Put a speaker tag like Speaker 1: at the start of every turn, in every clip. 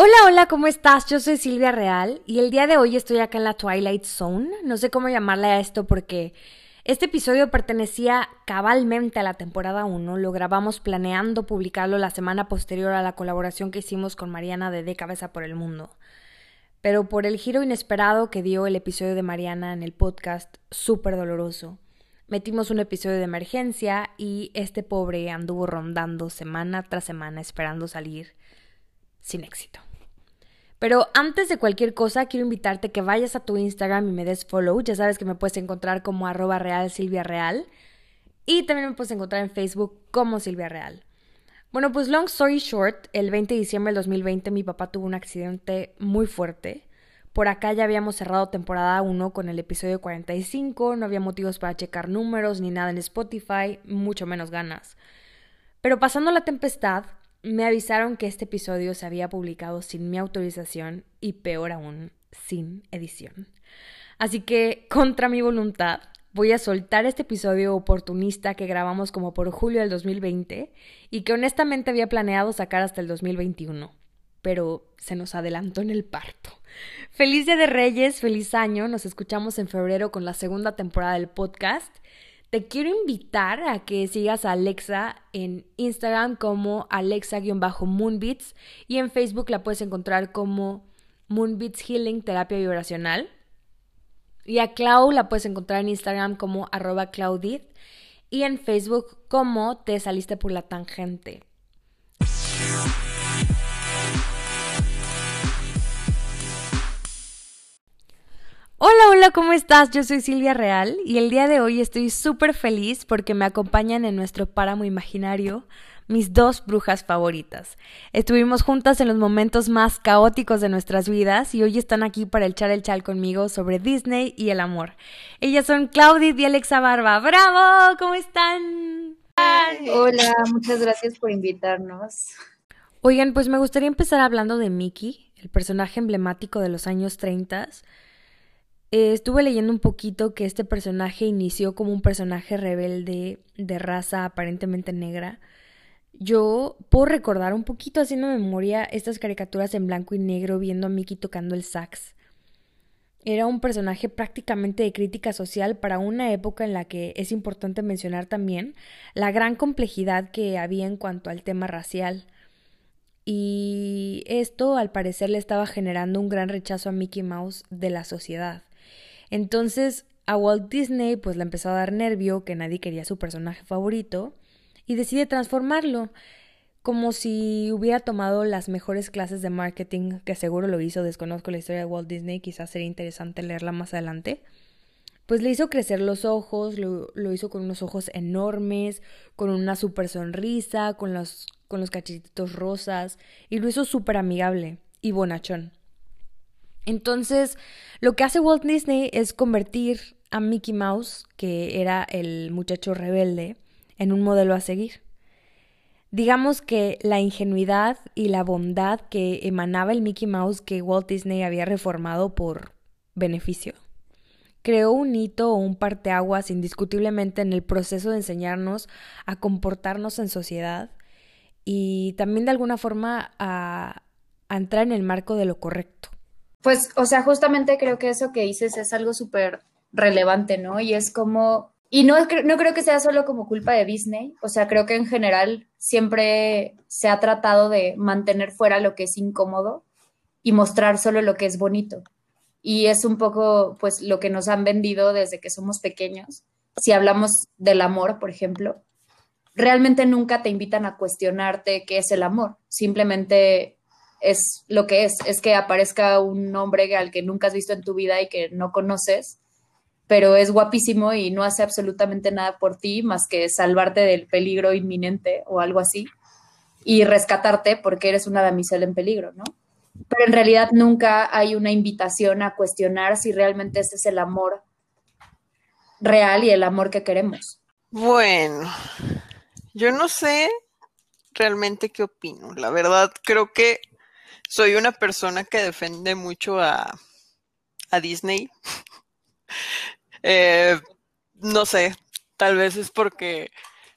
Speaker 1: Hola, hola, ¿cómo estás? Yo soy Silvia Real y el día de hoy estoy acá en la Twilight Zone. No sé cómo llamarle a esto porque este episodio pertenecía cabalmente a la temporada 1. Lo grabamos planeando publicarlo la semana posterior a la colaboración que hicimos con Mariana de De Cabeza por el Mundo. Pero por el giro inesperado que dio el episodio de Mariana en el podcast, súper doloroso. Metimos un episodio de emergencia y este pobre anduvo rondando semana tras semana esperando salir sin éxito. Pero antes de cualquier cosa, quiero invitarte que vayas a tu Instagram y me des follow. Ya sabes que me puedes encontrar como arroba real Silvia Real. Y también me puedes encontrar en Facebook como Silvia Real. Bueno, pues long story short, el 20 de diciembre del 2020 mi papá tuvo un accidente muy fuerte. Por acá ya habíamos cerrado temporada 1 con el episodio 45, no había motivos para checar números ni nada en Spotify, mucho menos ganas. Pero pasando la tempestad, me avisaron que este episodio se había publicado sin mi autorización y peor aún, sin edición. Así que, contra mi voluntad, voy a soltar este episodio oportunista que grabamos como por julio del 2020 y que honestamente había planeado sacar hasta el 2021. Pero se nos adelantó en el parto. Feliz Día de Reyes, feliz año. Nos escuchamos en febrero con la segunda temporada del podcast te quiero invitar a que sigas a Alexa en Instagram como Alexa-Moonbeats y en Facebook la puedes encontrar como Moonbeats Healing Terapia Vibracional. Y a Clau la puedes encontrar en Instagram como arroba Claudit y en Facebook como Te Saliste por la Tangente. Hola, hola, ¿cómo estás? Yo soy Silvia Real y el día de hoy estoy súper feliz porque me acompañan en nuestro páramo imaginario mis dos brujas favoritas. Estuvimos juntas en los momentos más caóticos de nuestras vidas y hoy están aquí para echar el chal conmigo sobre Disney y el amor. Ellas son Claudia y Alexa Barba. ¡Bravo! ¿Cómo están?
Speaker 2: Hola, muchas gracias por invitarnos.
Speaker 1: Oigan, pues me gustaría empezar hablando de Mickey, el personaje emblemático de los años 30 eh, estuve leyendo un poquito que este personaje inició como un personaje rebelde de raza aparentemente negra. Yo puedo recordar un poquito haciendo memoria estas caricaturas en blanco y negro viendo a Mickey tocando el sax. Era un personaje prácticamente de crítica social para una época en la que es importante mencionar también la gran complejidad que había en cuanto al tema racial. Y esto al parecer le estaba generando un gran rechazo a Mickey Mouse de la sociedad. Entonces a Walt Disney pues le empezó a dar nervio que nadie quería su personaje favorito y decide transformarlo como si hubiera tomado las mejores clases de marketing, que seguro lo hizo, desconozco la historia de Walt Disney, quizás sería interesante leerla más adelante. Pues le hizo crecer los ojos, lo, hizo con unos ojos enormes, con una super sonrisa, con los, con los cachetitos rosas, y lo hizo súper amigable y bonachón. Entonces, lo que hace Walt Disney es convertir a Mickey Mouse, que era el muchacho rebelde, en un modelo a seguir. Digamos que la ingenuidad y la bondad que emanaba el Mickey Mouse que Walt Disney había reformado por beneficio creó un hito o un parteaguas indiscutiblemente en el proceso de enseñarnos a comportarnos en sociedad y también de alguna forma a entrar en el marco de lo correcto.
Speaker 2: Pues, o sea, justamente creo que eso que dices es algo súper relevante, ¿no? Y es como Y no, no creo que sea solo como culpa de Disney, o sea, creo que en general siempre se ha tratado de mantener fuera lo que es incómodo y mostrar solo lo que es bonito. Y es un poco, pues, lo que nos han vendido desde que somos pequeños. Si hablamos del amor, por ejemplo, realmente nunca te invitan a cuestionarte qué es el amor. Simplemente es lo que es, es que aparezca un hombre al que nunca has visto en tu vida y que no conoces pero es guapísimo y no hace absolutamente nada por ti más que salvarte del peligro inminente o algo así y rescatarte porque eres una damisela en peligro, ¿no? Pero en realidad nunca hay una invitación a cuestionar si realmente ese es el amor real y el amor que queremos.
Speaker 3: Bueno, yo no sé realmente qué opino. La verdad, creo que soy una persona que defiende mucho a, Disney. Eh, no sé, tal vez es porque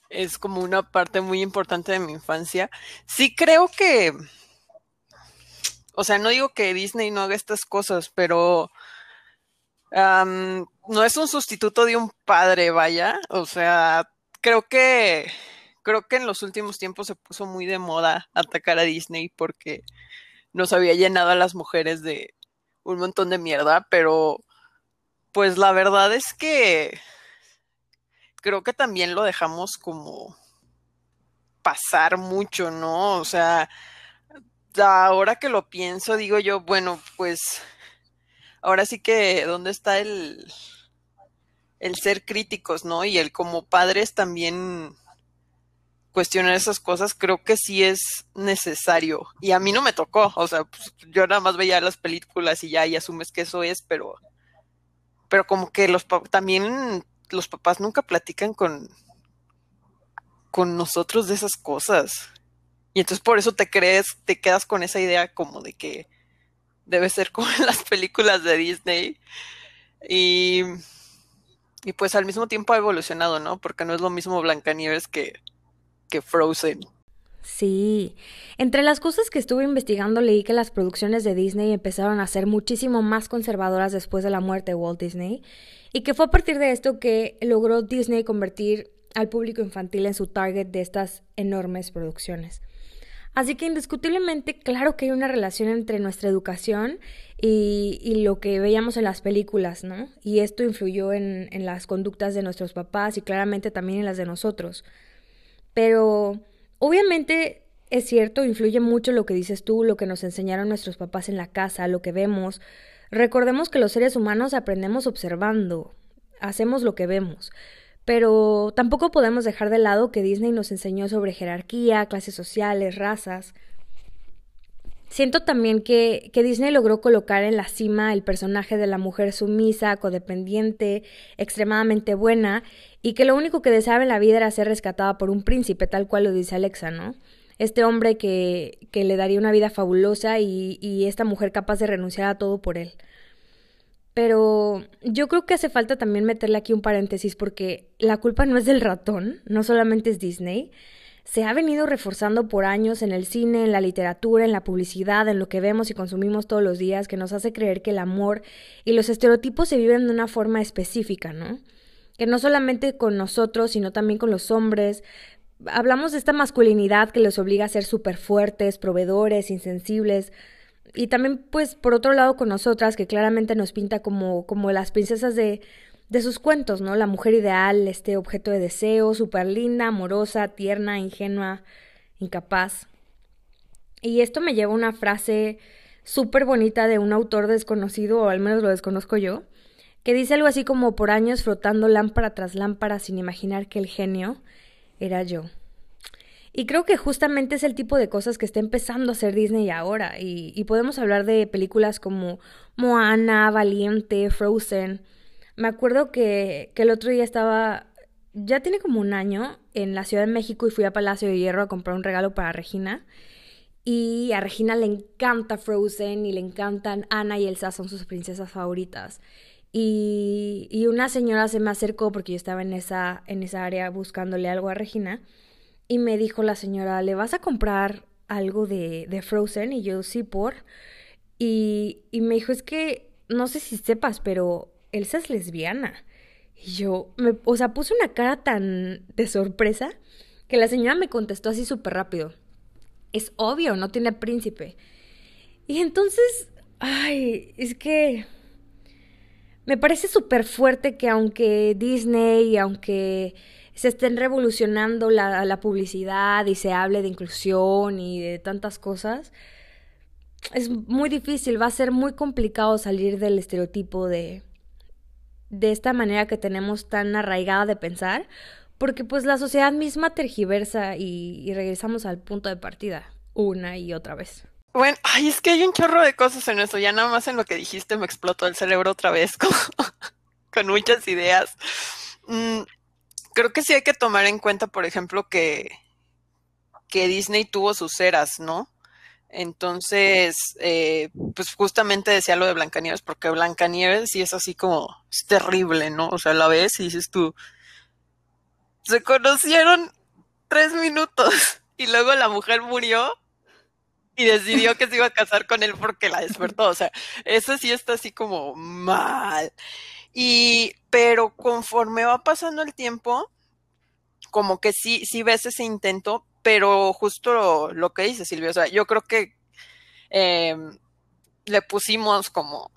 Speaker 3: es como una parte muy importante de mi infancia. Sí creo que, o sea, no digo que Disney no haga estas cosas, pero no es un sustituto de un padre, vaya. O sea, creo que creo que en los últimos tiempos se puso muy de moda atacar a Disney porque nos había llenado a las mujeres de un montón de mierda, pero pues la verdad es que creo que también lo dejamos como pasar mucho, ¿no? O sea, ahora que lo pienso, digo yo, bueno, pues ahora sí que, ¿dónde está el, el ser críticos, ¿no? Y el como padres también cuestionar esas cosas, creo que sí es necesario. Y a mí no me tocó, o sea, pues, yo nada más veía las películas y ya, y asumes que eso es, pero pero como que los también los papás nunca platican con, con nosotros de esas cosas. Y entonces por eso te crees, te quedas con esa idea como de que debe ser como en las películas de Disney. Y, y pues al mismo tiempo ha evolucionado, ¿no? Porque no es lo mismo Blancanieves que, que Frozen.
Speaker 1: Sí. Entre las cosas que estuve investigando leí que las producciones de Disney empezaron a ser muchísimo más conservadoras después de la muerte de Walt Disney y que fue a partir de esto que logró Disney convertir al público infantil en su target de estas enormes producciones. Así que indiscutiblemente, claro que hay una relación entre nuestra educación y, lo que veíamos en las películas, ¿no? Y esto influyó en las conductas de nuestros papás y claramente también en las de nosotros. Pero Obviamente es cierto, influye mucho lo que dices tú, lo que nos enseñaron nuestros papás en la casa, lo que vemos. Recordemos que los seres humanos aprendemos observando, hacemos lo que vemos. Pero tampoco podemos dejar de lado que Disney nos enseñó sobre jerarquía, clases sociales, razas. Siento también que, Disney logró colocar en la cima el personaje de la mujer sumisa, codependiente, extremadamente buena, y que lo único que deseaba en la vida era ser rescatada por un príncipe, tal cual lo dice Alexa, ¿no? Este hombre que, que le daría una vida fabulosa y, y esta mujer capaz de renunciar a todo por él. Pero yo creo que hace falta también meterle aquí un paréntesis porque la culpa no es del ratón, no solamente es Disney. Se ha venido reforzando por años en el cine, en la literatura, en la publicidad, en lo que vemos y consumimos todos los días, que nos hace creer que el amor y los estereotipos se viven de una forma específica, ¿no? que no solamente con nosotros, sino también con los hombres. Hablamos de esta masculinidad que los obliga a ser súper fuertes, proveedores, insensibles. Y también, pues, por otro lado, con nosotras, que claramente nos pinta como, como las princesas de, de sus cuentos, ¿no? La mujer ideal, este objeto de deseo, súper linda, amorosa, tierna, ingenua, incapaz. Y esto me lleva a una frase súper bonita de un autor desconocido, o al menos lo desconozco yo, que dice algo así como por años frotando lámpara tras lámpara sin imaginar que el genio era yo. Y creo que justamente es el tipo de cosas que está empezando a hacer Disney ahora. Y, podemos hablar de películas como Moana, Valiente, Frozen. Me acuerdo que, que el otro día estaba, ya tiene como un año, en la Ciudad de México y fui a Palacio de Hierro a comprar un regalo para Regina. Y a Regina le encanta Frozen y le encantan Anna y Elsa, son sus princesas favoritas. Y, y, una señora se me acercó porque yo estaba en esa, en esa área buscándole algo a Regina y me dijo la señora, ¿le vas a comprar algo de, de Frozen? Y yo, sí, por. Y, y me dijo, es que no sé si sepas, pero Elsa es lesbiana. Y yo, me, o sea, puse una cara tan de sorpresa que la señora me contestó así súper rápido. Es obvio, no tiene príncipe. Y entonces, ay, es que me parece súper fuerte que aunque Disney, aunque se estén revolucionando la, publicidad y se hable de inclusión y de tantas cosas, es muy difícil, va a ser muy complicado salir del estereotipo de, de esta manera que tenemos tan arraigada de pensar, porque pues la sociedad misma tergiversa y, regresamos al punto de partida una y otra vez.
Speaker 3: Bueno, ay, es que hay un chorro de cosas en eso. Ya nada más en lo que dijiste me explotó el cerebro otra vez con, con muchas ideas. Mm, creo que sí hay que tomar en cuenta, por ejemplo, que, que Disney tuvo sus eras, ¿no? Entonces, eh, pues justamente decía lo de Blancanieves, porque Blancanieves sí es así como, es terrible, ¿no? O sea, la ves y dices tú, se conocieron tres minutos y luego la mujer murió y decidió que se iba a casar con él porque la despertó. O sea, eso sí está así como mal. Y, pero conforme va pasando el tiempo, como que sí, sí ves ese intento, pero justo lo, que dice Silvia, o sea, yo creo que eh, le pusimos como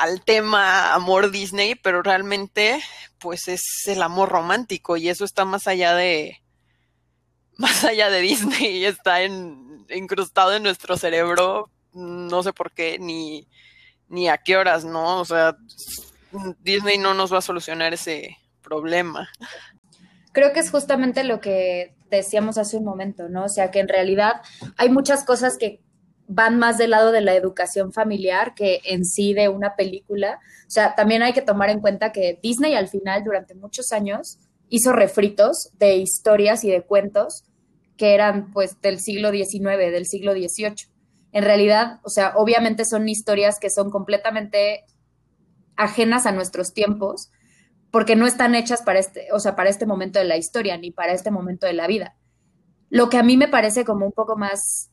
Speaker 3: al tema amor Disney, pero realmente pues es el amor romántico y eso está más allá de más allá de Disney, está incrustado en nuestro cerebro, no sé por qué, ni, ni a qué horas, ¿no? O sea, Disney no nos va a solucionar ese problema.
Speaker 2: Creo que es justamente lo que decíamos hace un momento, ¿no? O sea, que en realidad hay muchas cosas que van más del lado de la educación familiar que en sí de una película. O sea, también hay que tomar en cuenta que Disney al final, durante muchos años, hizo refritos de historias y de cuentos que eran pues del siglo XIX, del siglo XVIII. En realidad, o sea, obviamente son historias que son completamente ajenas a nuestros tiempos, porque no están hechas para este, o sea, para este momento de la historia, ni para este momento de la vida. Lo que a mí me parece como un poco más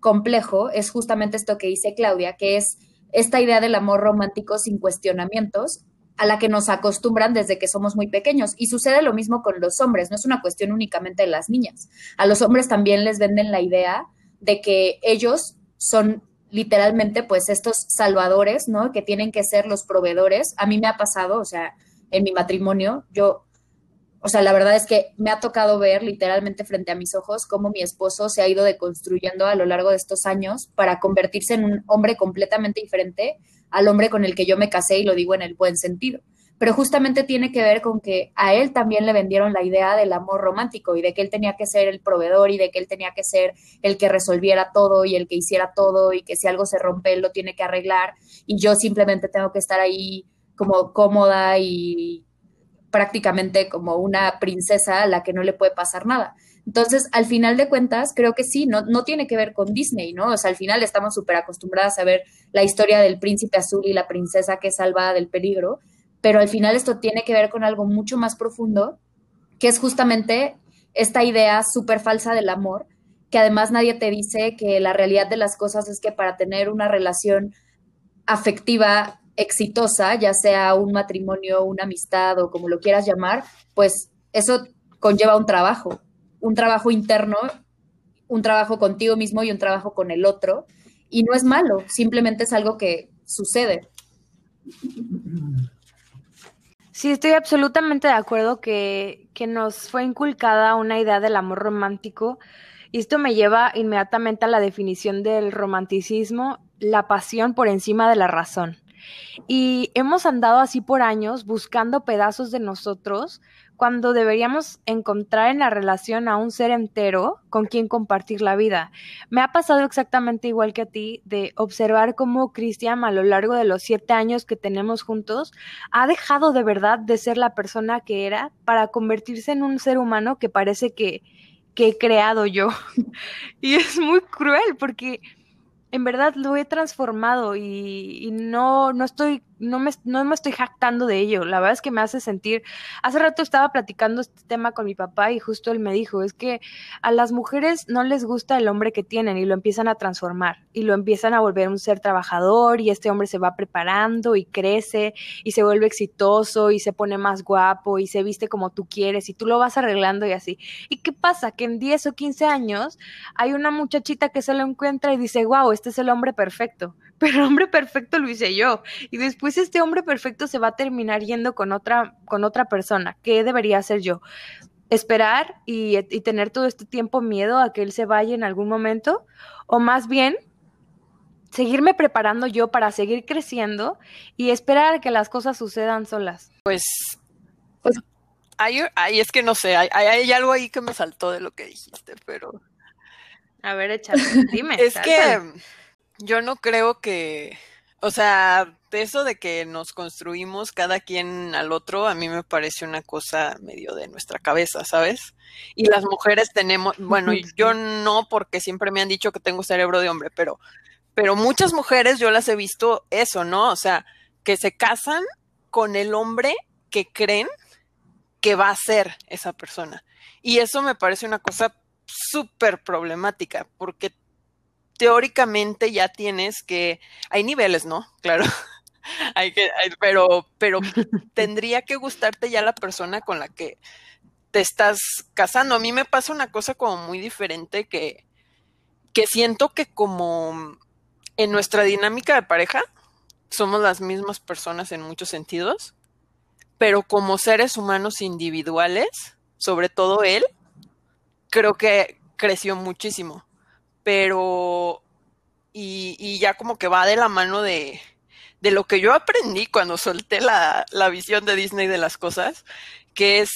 Speaker 2: complejo es justamente esto que dice Claudia, que es esta idea del amor romántico sin cuestionamientos a la que nos acostumbran desde que somos muy pequeños. Y sucede lo mismo con los hombres, no es una cuestión únicamente de las niñas. A los hombres también les venden la idea de que ellos son literalmente pues estos salvadores, ¿no? Que tienen que ser los proveedores. A mí me ha pasado, o sea, en mi matrimonio, yo o sea, la verdad es que me ha tocado ver literalmente frente a mis ojos cómo mi esposo se ha ido deconstruyendo a lo largo de estos años para convertirse en un hombre completamente diferente al hombre con el que yo me casé y lo digo en el buen sentido. Pero justamente tiene que ver con que a él también le vendieron la idea del amor romántico y de que él tenía que ser el proveedor y de que él tenía que ser el que resolviera todo y el que hiciera todo y que si algo se rompe él lo tiene que arreglar y yo simplemente tengo que estar ahí como cómoda y prácticamente como una princesa a la que no le puede pasar nada. Entonces, al final de cuentas, creo que sí, no, no tiene que ver con Disney, ¿no? O sea, al final estamos súper acostumbradas a ver la historia del príncipe azul y la princesa que es salvada del peligro, pero al final esto tiene que ver con algo mucho más profundo, que es justamente esta idea súper falsa del amor, que además nadie te dice que la realidad de las cosas es que para tener una relación afectiva exitosa, ya sea un matrimonio, una amistad o como lo quieras llamar, pues eso conlleva un trabajo, un trabajo interno, un trabajo contigo mismo y un trabajo con el otro. Y no es malo, simplemente es algo que sucede.
Speaker 1: Sí, estoy absolutamente de acuerdo que, que nos fue inculcada una idea del amor romántico. Y esto me lleva inmediatamente a la definición del romanticismo, la pasión por encima de la razón. Y hemos andado así por años buscando pedazos de nosotros cuando deberíamos encontrar en la relación a un ser entero con quien compartir la vida. Me ha pasado exactamente igual que a ti de observar cómo Cristian a lo largo de los siete años que tenemos juntos ha dejado de verdad de ser la persona que era para convertirse en un ser humano que parece que, que he creado yo. y es muy cruel porque en verdad lo he transformado y, no, no estoy no me, no me estoy jactando de ello, la verdad es que me hace sentir, hace rato estaba platicando este tema con mi papá y justo él me dijo, es que a las mujeres no les gusta el hombre que tienen y lo empiezan a transformar y lo empiezan a volver un ser trabajador y este hombre se va preparando y crece y se vuelve exitoso y se pone más guapo y se viste como tú quieres y tú lo vas arreglando y así. ¿Y qué pasa? Que en 10 o 15 años hay una muchachita que se lo encuentra y dice, wow, este es el hombre perfecto pero el hombre perfecto lo hice yo. Y después este hombre perfecto se va a terminar yendo con otra, con otra persona. ¿Qué debería hacer yo? ¿Esperar y, y tener todo este tiempo miedo a que él se vaya en algún momento? ¿O más bien seguirme preparando yo para seguir creciendo y esperar a que las cosas sucedan solas?
Speaker 3: Pues, pues hay, es que no sé, hay, hay, algo ahí que me saltó de lo que dijiste, pero...
Speaker 1: A ver, échale, dime.
Speaker 3: es que yo no creo que, o sea, eso de que nos construimos cada quien al otro, a mí me parece una cosa medio de nuestra cabeza, ¿sabes? Y las mujeres tenemos, bueno, yo no porque siempre me han dicho que tengo cerebro de hombre, pero, pero muchas mujeres yo las he visto eso, ¿no? O sea, que se casan con el hombre que creen que va a ser esa persona. Y eso me parece una cosa súper problemática, porque teóricamente ya tienes que, hay niveles, ¿no? Claro. hay que, pero, pero tendría que gustarte ya la persona con la que te estás casando. A mí me pasa una cosa como muy diferente que, que siento que como en nuestra dinámica de pareja somos las mismas personas en muchos sentidos, pero como seres humanos individuales, sobre todo él, creo que creció muchísimo pero y, ya como que va de la mano de, de lo que yo aprendí cuando solté la, la, visión de Disney de las cosas, que es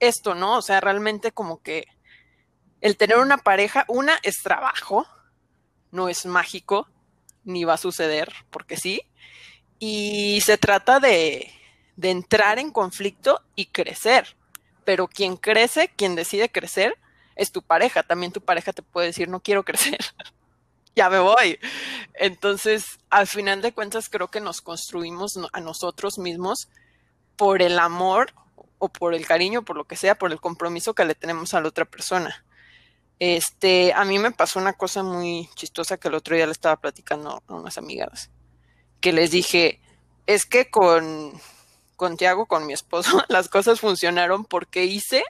Speaker 3: esto, ¿no? O sea, realmente como que el tener una pareja, una es trabajo, no es mágico, ni va a suceder, porque sí, y se trata de, de entrar en conflicto y crecer, pero quien crece, quien decide crecer, es tu pareja. También tu pareja te puede decir, no quiero crecer, ya me voy. Entonces, al final de cuentas, creo que nos construimos a nosotros mismos por el amor o por el cariño, por lo que sea, por el compromiso que le tenemos a la otra persona. Este, a mí me pasó una cosa muy chistosa que el otro día le estaba platicando a unas amigas, que les dije, es que con, con Tiago, con mi esposo, las cosas funcionaron porque hice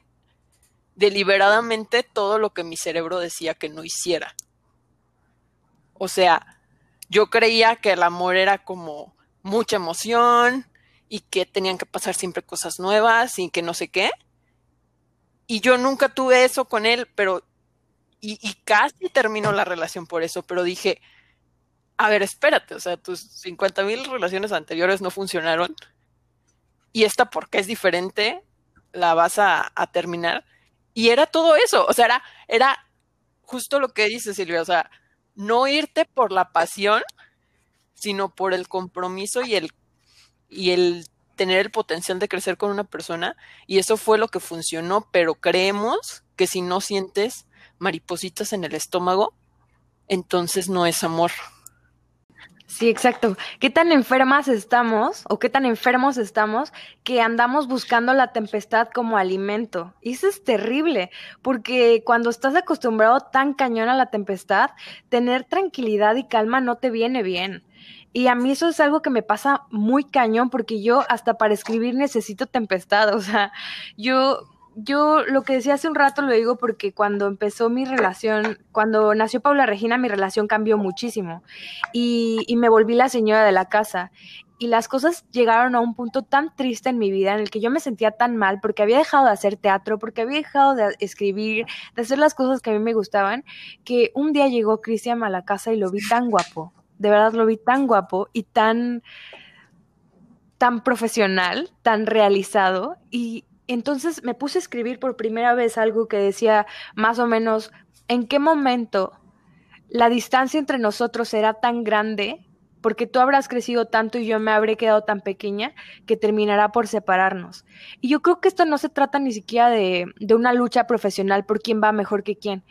Speaker 3: deliberadamente todo lo que mi cerebro decía que no hiciera. O sea, yo creía que el amor era como mucha emoción y que tenían que pasar siempre cosas nuevas y que no sé qué. Y yo nunca tuve eso con él, pero y, casi terminó la relación por eso, pero dije, a ver, espérate, o sea, tus 50 mil relaciones anteriores no funcionaron y esta porque es diferente, la vas a terminar. Y era todo eso, o sea, era, era justo lo que dice Silvia, o sea, no irte por la pasión, sino por el compromiso y el, y el tener el potencial de crecer con una persona. Y eso fue lo que funcionó, pero creemos que si no sientes maripositas en el estómago, entonces no es amor.
Speaker 1: Sí, exacto. ¿Qué tan enfermas estamos o qué tan enfermos estamos que andamos buscando la tempestad como alimento? Y eso es terrible, porque cuando estás acostumbrado tan cañón a la tempestad, tener tranquilidad y calma no te viene bien. Y a mí eso es algo que me pasa muy cañón, porque yo hasta para escribir necesito tempestad. O sea, yo yo lo que decía hace un rato lo digo porque cuando empezó mi relación, cuando nació Paula Regina, mi relación cambió muchísimo y, me volví la señora de la casa. Y las cosas llegaron a un punto tan triste en mi vida en el que yo me sentía tan mal porque había dejado de hacer teatro, porque había dejado de escribir, de hacer las cosas que a mí me gustaban, que un día llegó Cristian a la casa y lo vi tan guapo. De verdad lo vi tan guapo y tan tan profesional, tan realizado y, entonces me puse a escribir por primera vez algo que decía más o menos en qué momento la distancia entre nosotros será tan grande, porque tú habrás crecido tanto y yo me habré quedado tan pequeña, que terminará por separarnos. Y yo creo que esto no se trata ni siquiera de, una lucha profesional por quién va mejor que quién,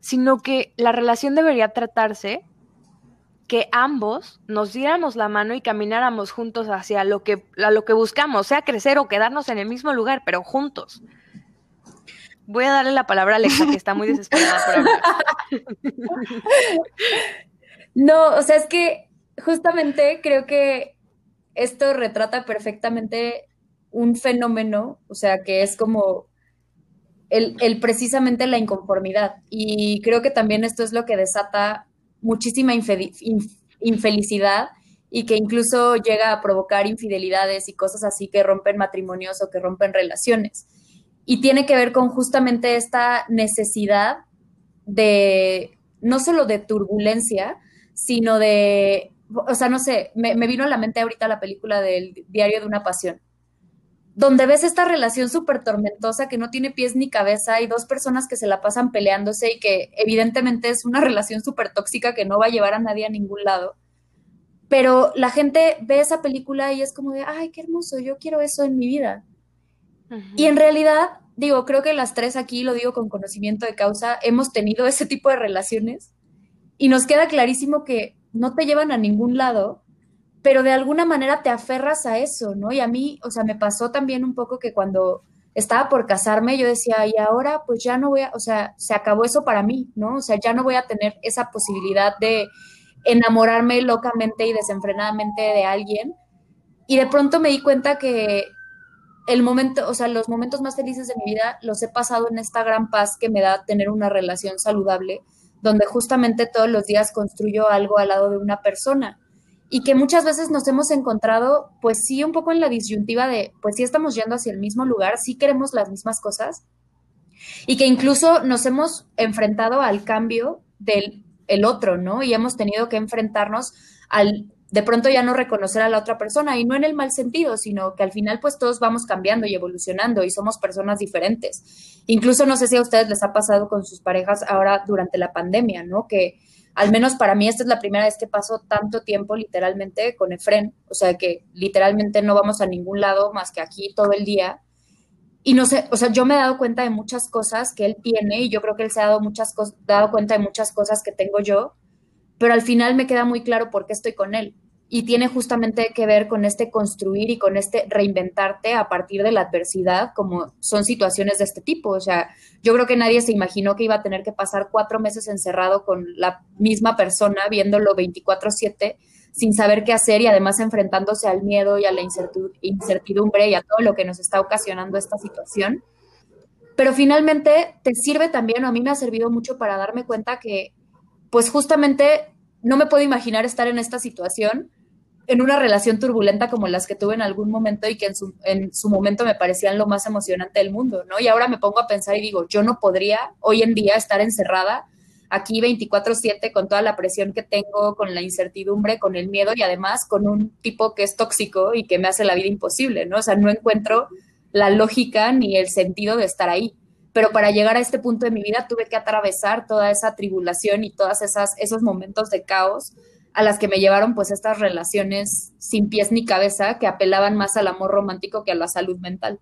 Speaker 1: sino que la relación debería tratarse que ambos nos diéramos la mano y camináramos juntos hacia lo que, lo que buscamos, sea crecer o quedarnos en el mismo lugar, pero juntos. Voy a darle la palabra a Alexa, que está muy desesperada por.
Speaker 2: No, o sea, es que justamente creo que esto retrata perfectamente un fenómeno, o sea, que es como el, el, precisamente la inconformidad. Y creo que también esto es lo que desata muchísima infelicidad y que incluso llega a provocar infidelidades y cosas así que rompen matrimonios o que rompen relaciones. Y tiene que ver con justamente esta necesidad de, no solo de turbulencia, sino de, o sea, no sé, me, me vino a la mente ahorita la película del Diario de una Pasión donde ves esta relación súper tormentosa que no tiene pies ni cabeza y dos personas que se la pasan peleándose y que evidentemente es una relación súper tóxica que no va a llevar a nadie a ningún lado. Pero la gente ve esa película y es como de, ay, qué hermoso, yo quiero eso en mi vida. Y en realidad, digo, creo que las tres aquí, lo digo con conocimiento de causa, hemos tenido ese tipo de relaciones y nos queda clarísimo que no te llevan a ningún lado pero de alguna manera te aferras a eso, ¿no? Y a mí, o sea, me pasó también un poco que cuando estaba por casarme, yo decía, y ahora pues ya no voy a, o sea, se acabó eso para mí, ¿no? O sea, ya no voy a tener esa posibilidad de enamorarme locamente y desenfrenadamente de alguien. Y de pronto me di cuenta que el momento, o sea, los momentos más felices de mi vida los he pasado en esta gran paz que me da tener una relación saludable, donde justamente todos los días construyo algo al lado de una persona y que muchas veces nos hemos encontrado, pues sí, un poco en la disyuntiva de, pues sí estamos yendo hacia el mismo lugar, sí queremos las mismas cosas, y que incluso nos hemos enfrentado al cambio del el otro, ¿no? Y hemos tenido que enfrentarnos al de pronto ya no reconocer a la otra persona y no en el mal sentido, sino que al final pues todos vamos cambiando y evolucionando y somos personas diferentes. Incluso no sé si a ustedes les ha pasado con sus parejas ahora durante la pandemia, ¿no? Que al menos para mí esta es la primera vez que paso tanto tiempo literalmente con Efren, o sea que literalmente no vamos a ningún lado más que aquí todo el día. Y no sé, o sea, yo me he dado cuenta de muchas cosas que él tiene y yo creo que él se ha dado, muchas dado cuenta de muchas cosas que tengo yo, pero al final me queda muy claro por qué estoy con él y tiene justamente que ver con este construir y con este reinventarte a partir de la adversidad, como son situaciones de este tipo. O sea, yo creo que nadie se imaginó que iba a tener que pasar cuatro meses encerrado con la misma persona, viéndolo 24/7, sin saber qué hacer y además enfrentándose al miedo y a la incertidumbre y a todo lo que nos está ocasionando esta situación. Pero finalmente te sirve también, o a mí me ha servido mucho para darme cuenta que, pues justamente no me puedo imaginar estar en esta situación en una relación turbulenta como las que tuve en algún momento y que en su, en su momento me parecían lo más emocionante del mundo, ¿no? Y ahora me pongo a pensar y digo, yo no podría hoy en día estar encerrada aquí 24/7 con toda la presión que tengo, con la incertidumbre, con el miedo y además con un tipo que es tóxico y que me hace la vida imposible, ¿no? O sea, no encuentro la lógica ni el sentido de estar ahí. Pero para llegar a este punto de mi vida tuve que atravesar toda esa tribulación y todas esas esos momentos de caos a las que me llevaron pues estas relaciones sin pies ni cabeza que apelaban más al amor romántico que a la salud mental.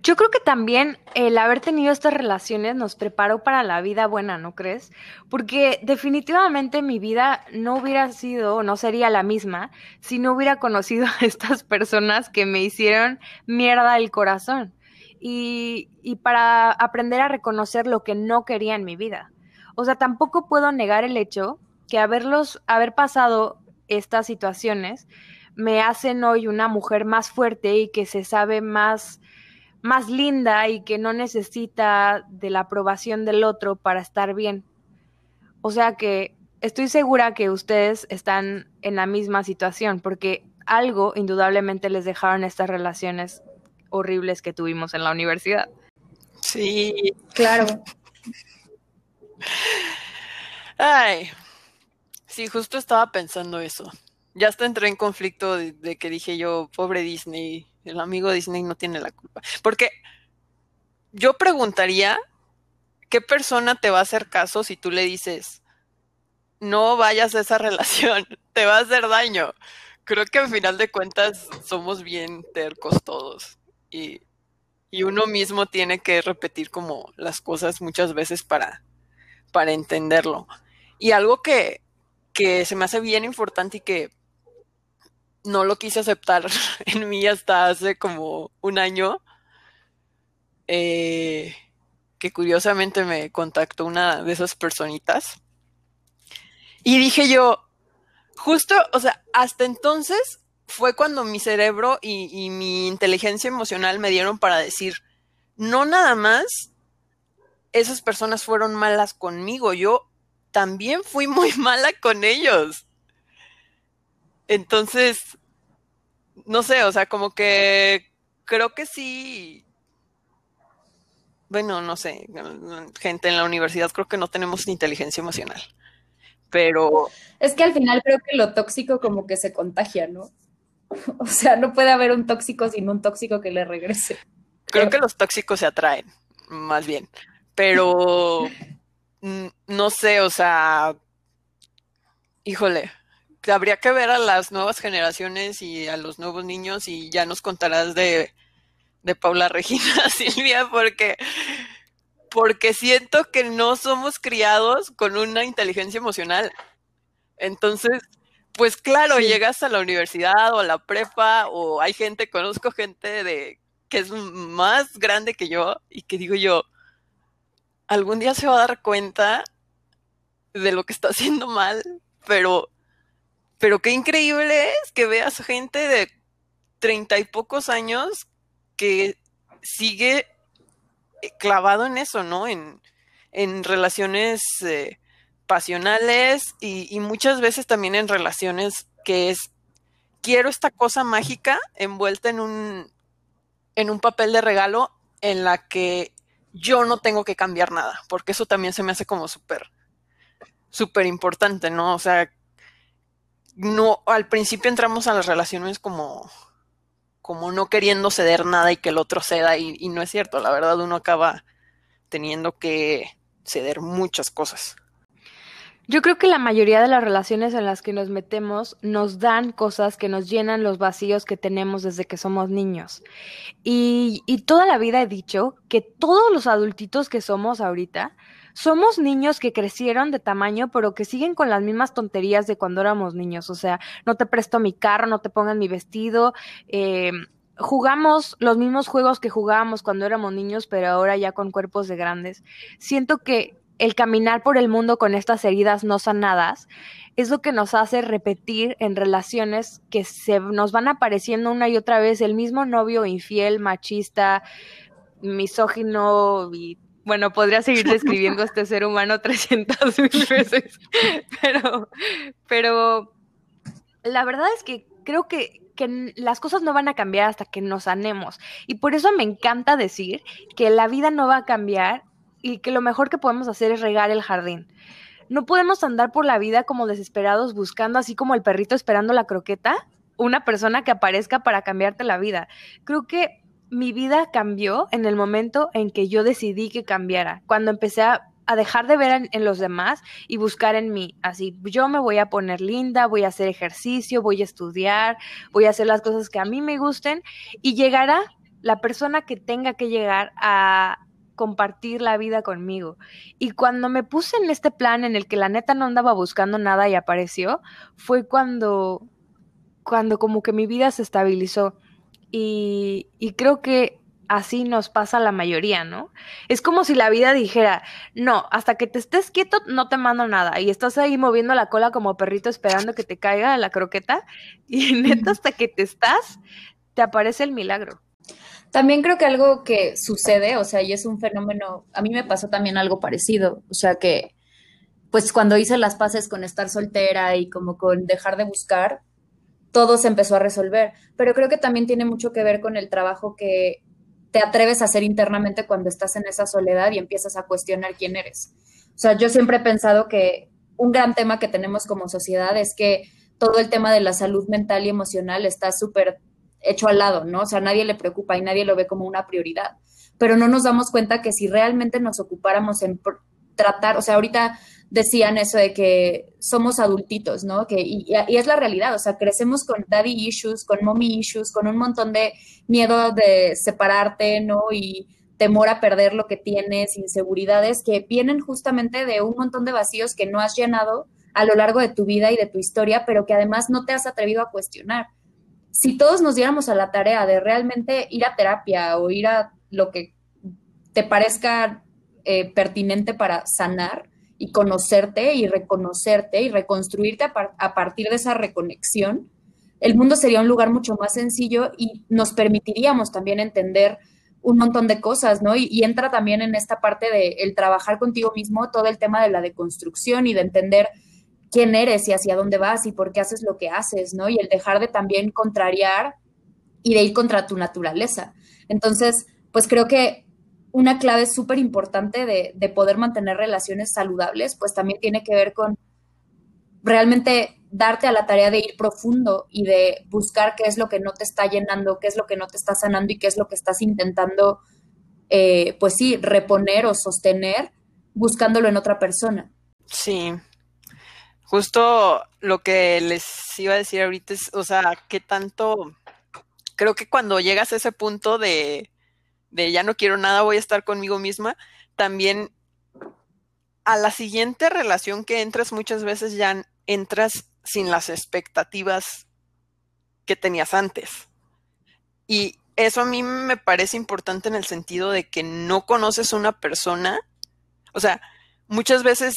Speaker 1: Yo creo que también el haber tenido estas relaciones nos preparó para la vida buena, ¿no crees? Porque definitivamente mi vida no hubiera sido, no sería la misma si no hubiera conocido a estas personas que me hicieron mierda el corazón y, y para aprender a reconocer lo que no quería en mi vida. O sea, tampoco puedo negar el hecho que haberlos, haber pasado estas situaciones me hacen hoy una mujer más fuerte y que se sabe más, más linda y que no necesita de la aprobación del otro para estar bien. O sea que estoy segura que ustedes están en la misma situación porque algo indudablemente les dejaron estas relaciones horribles que tuvimos en la universidad.
Speaker 3: Sí,
Speaker 2: claro.
Speaker 3: Ay, Sí, justo estaba pensando eso. Ya hasta entré en conflicto de, que dije yo, pobre Disney, el amigo Disney no tiene la culpa. Porque yo preguntaría, ¿qué persona te va a hacer caso si tú le dices, no vayas a esa relación, te va a hacer daño? Creo que al final de cuentas somos bien tercos todos y, y uno mismo tiene que repetir como las cosas muchas veces para, para entenderlo. Y algo que, que se me hace bien importante y que no lo quise aceptar en mí hasta hace como un año. Eh, que curiosamente me contactó una de esas personitas. Y dije yo, justo, o sea, hasta entonces fue cuando mi cerebro y, y, mi inteligencia emocional me dieron para decir, no nada más esas personas fueron malas conmigo, yo también fui muy mala con ellos. Entonces, no sé, o sea, como que creo que sí. Bueno, no sé, gente en la universidad creo que no tenemos inteligencia emocional. Pero.
Speaker 2: Es que al final creo que lo tóxico como que se contagia, ¿no? O sea, no puede haber un tóxico sin un tóxico que le regrese.
Speaker 3: Creo que los tóxicos se atraen, más bien. Pero no sé, o sea, híjole, habría que ver a las nuevas generaciones y a los nuevos niños y ya nos contarás de, de Paula Regina Silvia porque porque siento que no somos criados con una inteligencia emocional. Entonces, pues claro, sí. llegas a la universidad o a la prepa o hay gente, conozco gente de que es más grande que yo y que digo yo, algún día se va a dar cuenta de lo que está haciendo mal, pero pero qué increíble es que veas gente de treinta y pocos años que sigue clavado en eso, ¿no? En, en relaciones eh, pasionales y, y, muchas veces también en relaciones que es, quiero esta cosa mágica envuelta en un, en un papel de regalo en la que yo no tengo que cambiar nada, porque eso también se me hace como súper, súper importante, ¿no? O sea, no, al principio entramos a las relaciones como, como no queriendo ceder nada y que el otro ceda y, y, no es cierto, la verdad uno acaba teniendo que ceder muchas cosas.
Speaker 1: Yo creo que la mayoría de las relaciones en las que nos metemos nos dan cosas que nos llenan los vacíos que tenemos desde que somos niños. Y, y toda la vida he dicho que todos los adultitos que somos ahorita somos niños que crecieron de tamaño, pero que siguen con las mismas tonterías de cuando éramos niños. O sea, no te presto mi carro, no te pongan mi vestido. Eh, jugamos los mismos juegos que jugábamos cuando éramos niños, pero ahora ya con cuerpos de grandes. Siento que el caminar por el mundo con estas heridas no sanadas es lo que nos hace repetir en relaciones que se nos van apareciendo una y otra vez el mismo novio infiel, machista, misógino y bueno, podría seguir describiendo a este ser humano 300 mil veces, pero, pero la verdad es que creo que, que las cosas no van a cambiar hasta que nos sanemos. Y por eso me encanta decir que la vida no va a cambiar y que lo mejor que podemos hacer es regar el jardín. No podemos andar por la vida como desesperados buscando, así como el perrito esperando la croqueta, una persona que aparezca para cambiarte la vida. Creo que mi vida cambió en el momento en que yo decidí que cambiara, cuando empecé a, dejar de ver en, los demás y buscar en mí. Así, yo me voy a poner linda, voy a hacer ejercicio, voy a estudiar, voy a hacer las cosas que a mí me gusten y llegará la persona que tenga que llegar a compartir la vida conmigo. Y cuando me puse en este plan en el que la neta no andaba buscando nada y apareció, fue cuando, cuando como que mi vida se estabilizó. Y, y, creo que así nos pasa la mayoría, ¿no? Es como si la vida dijera, no, hasta que te estés quieto no te mando nada y estás ahí moviendo la cola como perrito esperando que te caiga la croqueta y neta hasta que te estás, te aparece el milagro.
Speaker 2: También creo que algo que sucede, o sea, y es un fenómeno, a mí me pasó también algo parecido, o sea que, pues cuando hice las paces con estar soltera y como con dejar de buscar, todo se empezó a resolver. Pero creo que también tiene mucho que ver con el trabajo que te atreves a hacer internamente cuando estás en esa soledad y empiezas a cuestionar quién eres. O sea, yo siempre he pensado que un gran tema que tenemos como sociedad es que todo el tema de la salud mental y emocional está súper hecho al lado, ¿no? O sea, nadie le preocupa y nadie lo ve como una prioridad. Pero no nos damos cuenta que si realmente nos ocupáramos en tratar, o sea, ahorita decían eso de que somos adultitos, ¿no? Que, y, y, es la realidad, o sea, crecemos con daddy issues, con mommy issues, con un montón de miedo de separarte, ¿no? Y temor a perder lo que tienes, inseguridades que vienen justamente de un montón de vacíos que no has llenado a lo largo de tu vida y de tu historia, pero que además no te has atrevido a cuestionar. Si todos nos diéramos a la tarea de realmente ir a terapia o ir a lo que te parezca eh, pertinente para sanar y conocerte y reconocerte y reconstruirte a partir de esa reconexión, el mundo sería un lugar mucho más sencillo y nos permitiríamos también entender un montón de cosas, ¿no? Y, entra también en esta parte de el trabajar contigo mismo, todo el tema de la deconstrucción y de entender quién eres y hacia dónde vas y por qué haces lo que haces, ¿no? Y el dejar de también contrariar y de ir contra tu naturaleza. Entonces, pues creo que una clave súper importante de, de poder mantener relaciones saludables, pues también tiene que ver con realmente darte a la tarea de ir profundo y de buscar qué es lo que no te está llenando, qué es lo que no te está sanando y qué es lo que estás intentando, eh, pues sí, reponer o sostener buscándolo en otra persona.
Speaker 3: Sí. Justo lo que les iba a decir ahorita es, o sea, qué tanto, creo que cuando llegas a ese punto de, de ya no quiero nada, voy a estar conmigo misma, también a la siguiente relación que entras muchas veces ya entras sin las expectativas que tenías antes. Y eso a mí me parece importante en el sentido de que no conoces una persona. O sea, muchas veces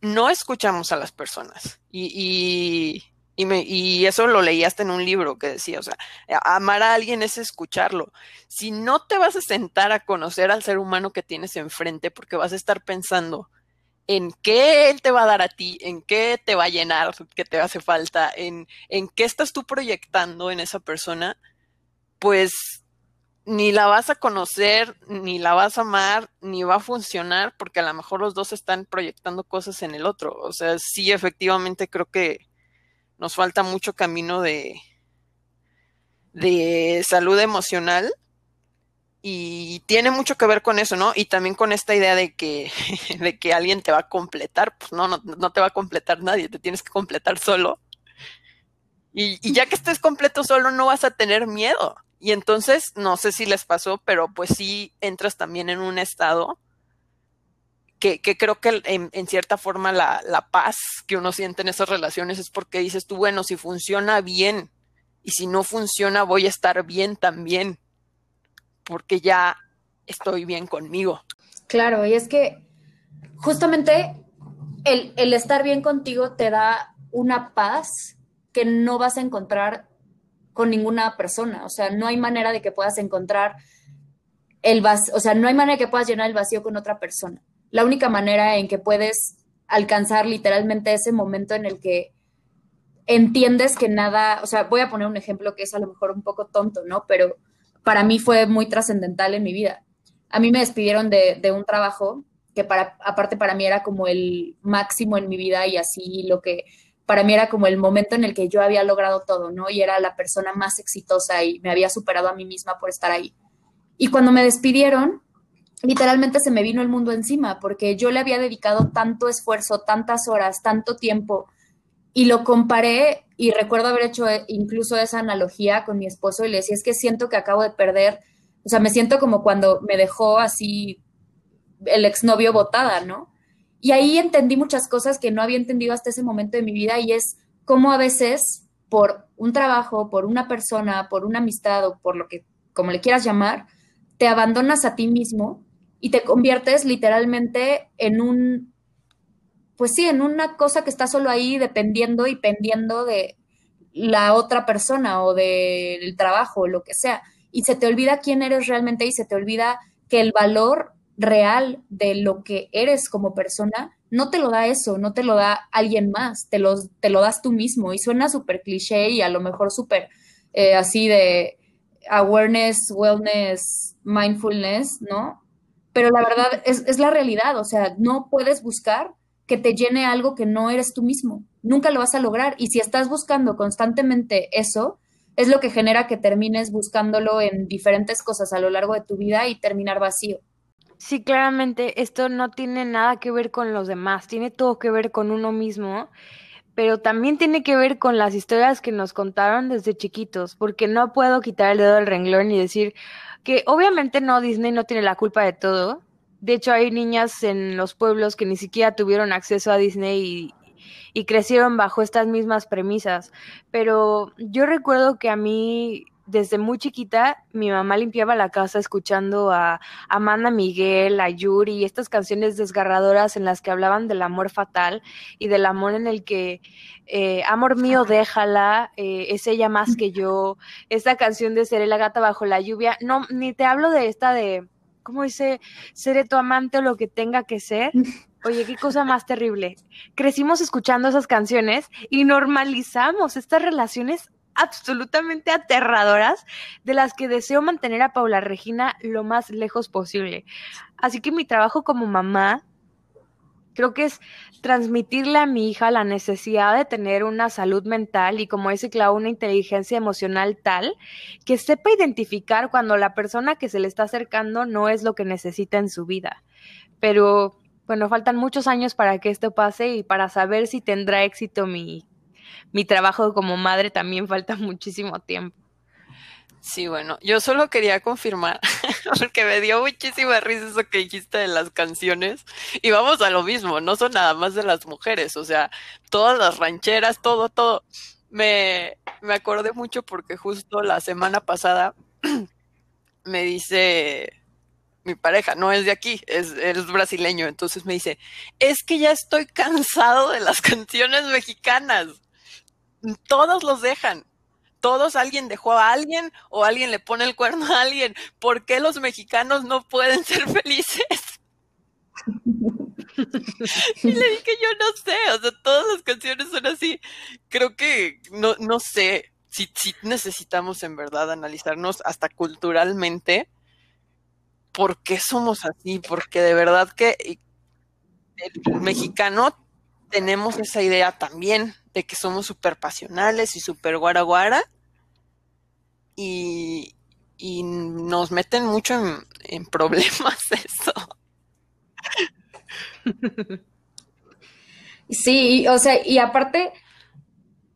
Speaker 3: no escuchamos a las personas. Y, y, me, y, eso lo leí en un libro que decía, o sea, amar a alguien es escucharlo. Si no te vas a sentar a conocer al ser humano que tienes enfrente, porque vas a estar pensando, en qué él te va a dar a ti, en qué te va a llenar, qué te hace falta, en, en qué estás tú proyectando en esa persona, pues ni la vas a conocer, ni la vas a amar, ni va a funcionar, porque a lo mejor los dos están proyectando cosas en el otro. O sea, sí, efectivamente creo que nos falta mucho camino de, de salud emocional y tiene mucho que ver con eso, ¿no? Y también con esta idea de que, de que alguien te va a completar, pues no, no, no te va a completar nadie, te tienes que completar solo. Y, y, ya que estés completo solo, no vas a tener miedo. Y entonces, no sé si les pasó, pero pues sí entras también en un estado que, que creo que en, cierta forma la, la paz que uno siente en esas relaciones es porque dices tú, bueno, si funciona bien y si no funciona, voy a estar bien también porque ya estoy bien conmigo.
Speaker 2: Claro, y es que justamente el, estar bien contigo te da una paz que no vas a encontrar con ninguna persona. O sea, no hay manera de que puedas encontrar el vacío, o sea, no hay manera de que puedas llenar el vacío con otra persona. La única manera en que puedes alcanzar literalmente ese momento en el que entiendes que nada, o sea, voy a poner un ejemplo que es a lo mejor un poco tonto, ¿no? Pero para mí fue muy trascendental en mi vida. A mí me despidieron de, un trabajo que para, aparte para mí era como el máximo en mi vida y así lo que para mí era como el momento en el que yo había logrado todo, ¿no? Y era la persona más exitosa y me había superado a mí misma por estar ahí. Y cuando me despidieron, literalmente se me vino el mundo encima porque yo le había dedicado tanto esfuerzo, tantas horas, tanto tiempo y lo comparé y recuerdo haber hecho eh, incluso esa analogía con mi esposo y le decía, es que siento que acabo de perder, o sea, me siento como cuando me dejó así el exnovio botada, ¿no? Y ahí entendí muchas cosas que no había entendido hasta ese momento de mi vida y es cómo a veces por un trabajo, por una persona, por una amistad o por lo que, como le quieras llamar, te abandonas a ti mismo y te conviertes literalmente en un pues sí, en una cosa que está solo ahí dependiendo y pendiendo de la otra persona o del trabajo o lo que sea. Y se te olvida quién eres realmente y se te olvida que el valor real de lo que eres como persona no te lo da eso, no te lo da alguien más, te lo, te lo das tú mismo. Y suena súper cliché y a lo mejor súper eh, así de awareness, wellness, mindfulness, ¿no? Pero la verdad es, es la realidad, o sea, no puedes buscar que te llene algo que no eres tú mismo. Nunca lo vas a lograr. Y si estás buscando constantemente eso, es lo que genera que termines buscándolo en diferentes cosas a lo largo de tu vida y terminar vacío.
Speaker 1: Sí, claramente esto no tiene nada que ver con los demás, tiene todo que ver con uno mismo, pero también tiene que ver con las historias que nos contaron desde chiquitos, porque no puedo quitar el dedo del renglón y decir que obviamente no, Disney no tiene la culpa de todo, de hecho, hay niñas en los pueblos que ni siquiera tuvieron acceso a Disney y crecieron bajo estas mismas premisas. Pero yo recuerdo que a mí desde muy chiquita mi mamá limpiaba la casa escuchando a Amanda Miguel, a Yuri, estas canciones desgarradoras en las que hablaban del amor fatal y del amor en el que, eh, amor mío, déjala, eh, es ella más que yo, esta canción de Seré la gata bajo la lluvia, no, ni te hablo de esta de, ¿cómo dice? Seré tu amante o lo que tenga que ser. Oye, qué cosa más terrible. Crecimos escuchando esas canciones y normalizamos estas relaciones absolutamente aterradoras de las que deseo mantener a Paula Regina lo más lejos posible. Así que mi trabajo como mamá creo que es transmitirle a mi hija la necesidad de tener una salud mental y como dice Clau, una inteligencia emocional tal que sepa identificar cuando la persona que se le está acercando no es lo que necesita en su vida. Pero bueno, faltan muchos años para que esto pase y para saber si tendrá éxito mi mi trabajo como madre también falta muchísimo tiempo.
Speaker 3: Sí, bueno, yo solo quería confirmar, porque me dio muchísima risa eso que dijiste de las canciones. Y vamos a lo mismo, no son nada más de las mujeres, o sea, todas las rancheras, todo, todo. Me, me acordé mucho porque justo la semana pasada me dice mi pareja, no es de aquí, es, es brasileño, entonces me dice, es que ya estoy cansado de las canciones mexicanas todos los dejan. Todos alguien dejó a alguien o alguien le pone el cuerno a alguien. ¿Por qué los mexicanos no pueden ser felices? y le dije, yo no sé, o sea, todas las canciones son así. Creo que no, no sé si, si necesitamos en verdad analizarnos hasta culturalmente por qué somos así, porque de verdad que el mexicano tenemos esa idea también de que somos súper pasionales y súper guaraguara y, y nos meten mucho en, problemas eso.
Speaker 2: Sí, o sea, y aparte,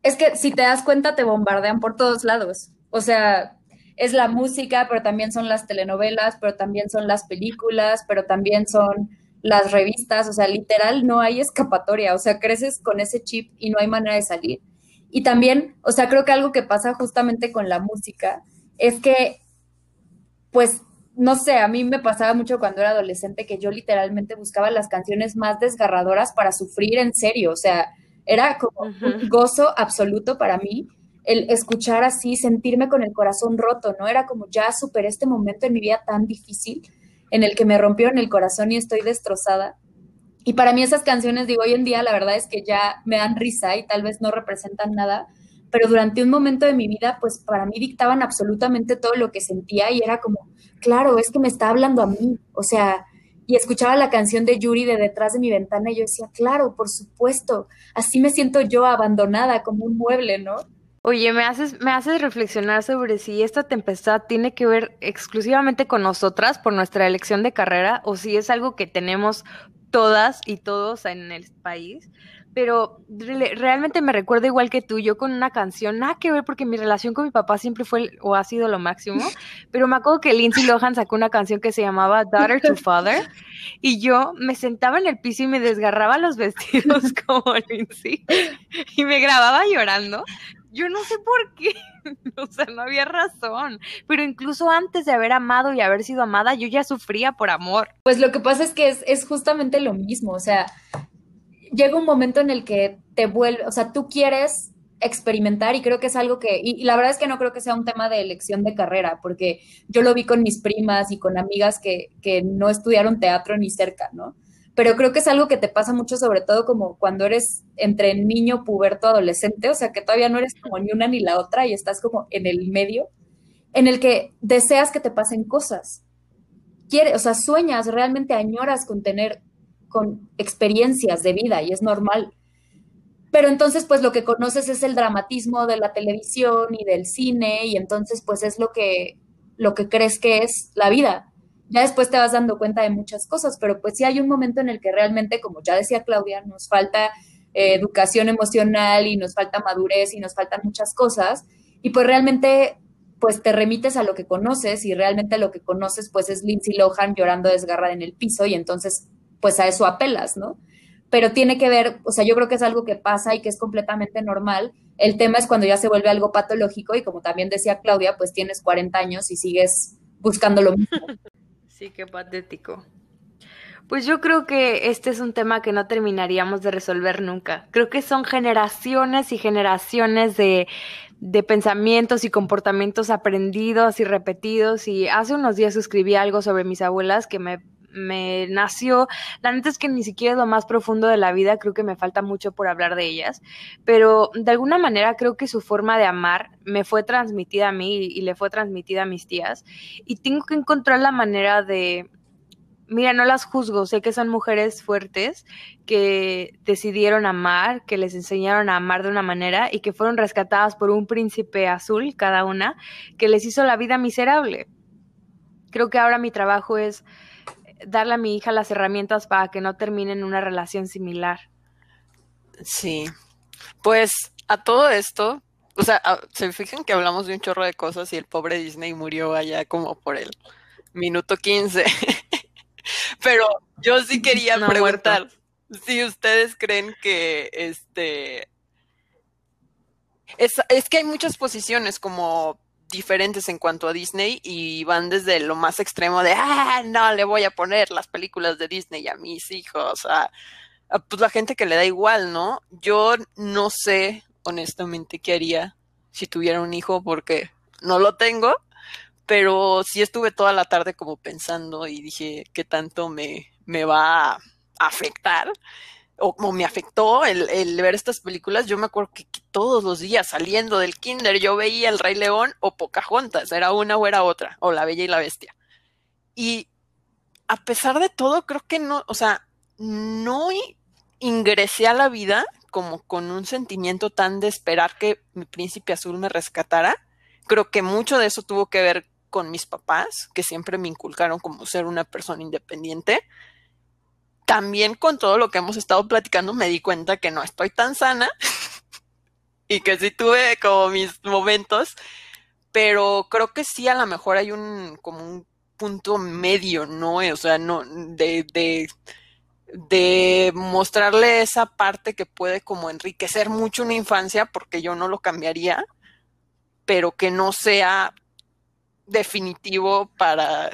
Speaker 2: es que si te das cuenta te bombardean por todos lados. O sea, es la música, pero también son las telenovelas, pero también son las películas, pero también son las revistas, o sea, literal no hay escapatoria, o sea, creces con ese chip y no hay manera de salir. Y también, o sea, creo que algo que pasa justamente con la música es que, pues, no sé, a mí me pasaba mucho cuando era adolescente que yo literalmente buscaba las canciones más desgarradoras para sufrir en serio, o sea, era como un gozo absoluto para mí el escuchar así, sentirme con el corazón roto, ¿no? Era como ya superé este momento en mi vida tan difícil en el que me rompieron el corazón y estoy destrozada. Y para mí esas canciones, digo, hoy en día la verdad es que ya me dan risa y tal vez no representan nada, pero durante un momento de mi vida, pues para mí dictaban absolutamente todo lo que sentía y era como, claro, es que me está hablando a mí, o sea, y escuchaba la canción de Yuri de detrás de mi ventana y yo decía, claro, por supuesto, así me siento yo abandonada como un mueble, ¿no?
Speaker 1: Oye, me haces, me haces reflexionar sobre si esta tempestad tiene que ver exclusivamente con nosotras por nuestra elección de carrera o si es algo que tenemos todas y todos en el país. Pero realmente me recuerdo igual que tú, yo con una canción, nada que ver porque mi relación con mi papá siempre fue o ha sido lo máximo, pero me acuerdo que Lindsay Lohan sacó una canción que se llamaba Daughter to Father y yo me sentaba en el piso y me desgarraba los vestidos como Lindsay y me grababa llorando yo no sé por qué, o sea, no había razón, pero incluso antes de haber amado y haber sido amada, yo ya sufría por amor.
Speaker 2: Pues lo que pasa es que es, justamente lo mismo, o sea, llega un momento en el que te vuelve, o sea, tú quieres experimentar y creo que es algo que, y, la verdad es que no creo que sea un tema de elección de carrera, porque yo lo vi con mis primas y con amigas que, que no estudiaron teatro ni cerca, ¿no? Pero creo que es algo que te pasa mucho, sobre todo como cuando eres entre niño, puberto, adolescente, o sea, que todavía no eres como ni una ni la otra y estás como en el medio, en el que deseas que te pasen cosas. Quieres, o sea, sueñas, realmente añoras con tener con experiencias de vida y es normal. Pero entonces, pues lo que conoces es el dramatismo de la televisión y del cine y entonces, pues es lo que, lo que crees que es la vida ya después te vas dando cuenta de muchas cosas, pero pues sí hay un momento en el que realmente, como ya decía Claudia, nos falta eh, educación emocional y nos falta madurez y nos faltan muchas cosas. Y pues realmente, pues te remites a lo que conoces y realmente lo que conoces pues es Lindsay Lohan llorando desgarrada en el piso y entonces pues a eso apelas, ¿no? pero tiene que ver, o sea, yo creo que es algo que pasa y que es completamente normal. El tema es cuando ya se vuelve algo patológico y como también decía Claudia, pues tienes 40 años y sigues buscando lo mismo.
Speaker 1: Sí, qué patético. Pues yo creo que este es un tema que no terminaríamos de resolver nunca. Creo que son generaciones y generaciones de, de pensamientos y comportamientos aprendidos y repetidos. Y hace unos días escribí algo sobre mis abuelas que me me nació, la neta es que ni siquiera lo más profundo de la vida, creo que me falta mucho por hablar de ellas, pero de alguna manera creo que su forma de amar me fue transmitida a mí y, le fue transmitida a mis tías y tengo que encontrar la manera de, mira, no las juzgo, sé que son mujeres fuertes que decidieron amar, que les enseñaron a amar de una manera y que fueron rescatadas por un príncipe azul, cada una, que les hizo la vida miserable. Creo que ahora mi trabajo es darle a mi hija las herramientas para que no termine en una relación similar.
Speaker 3: Sí, pues a todo esto, o sea, se fijan que hablamos de un chorro de cosas y el pobre Disney murió allá como por el minuto 15. Pero yo sí quería preguntar si ustedes creen que este es, es que hay muchas posiciones como diferentes en cuanto a Disney y van desde lo más extremo de, ah, no, le voy a poner las películas de Disney a mis hijos, a, pues la gente que le da igual, ¿no? Yo no sé honestamente qué haría si tuviera un hijo porque no lo tengo, pero sí estuve toda la tarde como pensando y dije, ¿qué tanto me, me va a afectar? O, me afectó el, ver estas películas, yo me acuerdo que, todos los días saliendo del kinder yo veía El Rey León o Pocahontas, era una o era otra, o La Bella y la Bestia. Y a pesar de todo, creo que no, o sea, no ingresé a la vida como con un sentimiento tan de esperar que mi príncipe azul me rescatara. Creo que mucho de eso tuvo que ver con mis papás, que siempre me inculcaron como ser una persona independiente también con todo lo que hemos estado platicando me di cuenta que no estoy tan sana y que sí tuve como mis momentos, pero creo que sí a lo mejor hay un como un punto medio, ¿no? O sea, no de, de, de mostrarle esa parte que puede como enriquecer mucho una infancia, porque yo no lo cambiaría, pero que no sea definitivo para